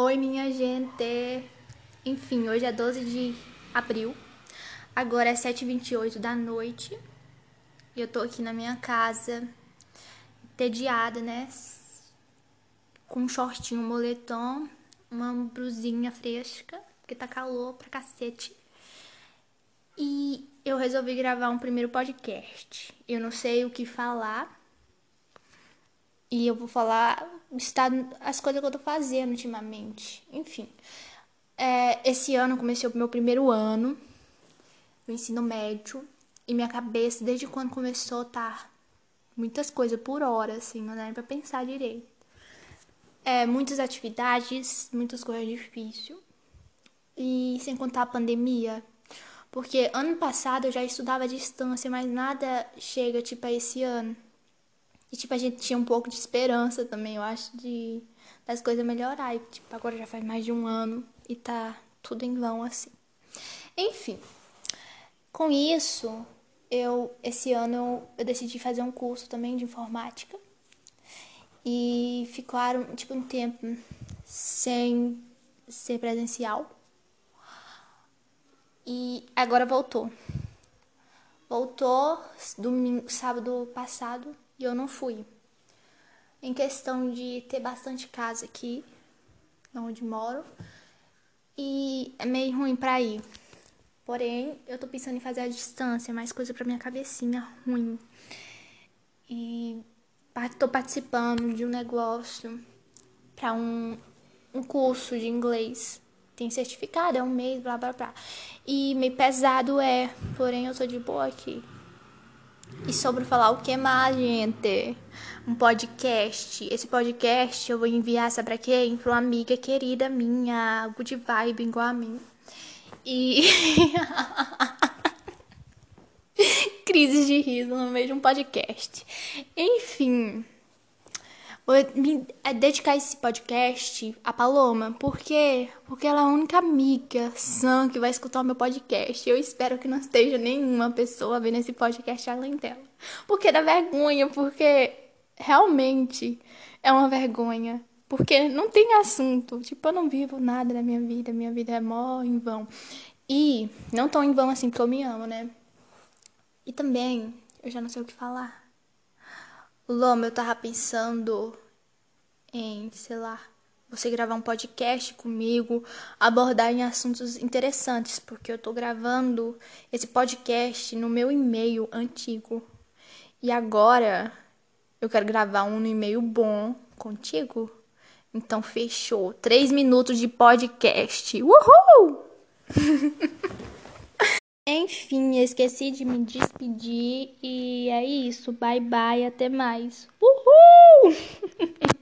Oi, minha gente. Enfim, hoje é 12 de abril. Agora é 7h28 da noite. E eu tô aqui na minha casa, entediada, né? Com um shortinho, um moletom, uma brusinha fresca, porque tá calor pra cacete. E eu resolvi gravar um primeiro podcast. Eu não sei o que falar. E eu vou falar as coisas que eu tô fazendo ultimamente. Enfim. É, esse ano comecei o meu primeiro ano do ensino médio. E minha cabeça, desde quando começou, tá muitas coisas por hora, assim, não dá nem pra pensar direito. É, muitas atividades, muitas coisas difíceis. E sem contar a pandemia. Porque ano passado eu já estudava à distância, mas nada chega tipo a esse ano. E, tipo, a gente tinha um pouco de esperança também, eu acho, de das coisas melhorar. E, tipo, agora já faz mais de um ano e tá tudo em vão, assim. Enfim, com isso, eu, esse ano, eu decidi fazer um curso também de informática. E ficaram, tipo, um tempo sem ser presencial. E agora voltou. Voltou domingo, sábado passado e eu não fui. Em questão de ter bastante casa aqui, onde moro, e é meio ruim pra ir. Porém, eu tô pensando em fazer a distância, mais coisa pra minha cabecinha ruim. E tô participando de um negócio para um, um curso de inglês. Tem certificado, é um mês, blá blá blá. E meio pesado é, porém eu tô de boa aqui. E sobre falar o que mais, gente? Um podcast. Esse podcast eu vou enviar, sabe pra quem? Pra uma amiga querida minha, good vibe igual a mim. E. Crises de riso no meio de um podcast. Enfim. Me é, dedicar esse podcast a Paloma. Por quê? Porque ela é a única amiga sã que vai escutar o meu podcast. Eu espero que não esteja nenhuma pessoa vendo esse podcast além dela. Porque dá vergonha, porque realmente é uma vergonha. Porque não tem assunto. Tipo, eu não vivo nada na minha vida. Minha vida é mó em vão. E não tão em vão assim, porque eu me amo, né? E também, eu já não sei o que falar. Loma, eu tava pensando em, sei lá, você gravar um podcast comigo, abordar em assuntos interessantes, porque eu tô gravando esse podcast no meu e-mail antigo. E agora eu quero gravar um no e-mail bom contigo. Então fechou. Três minutos de podcast. Uhul! Enfim, esqueci de me despedir e é isso. Bye bye, até mais. Uhul!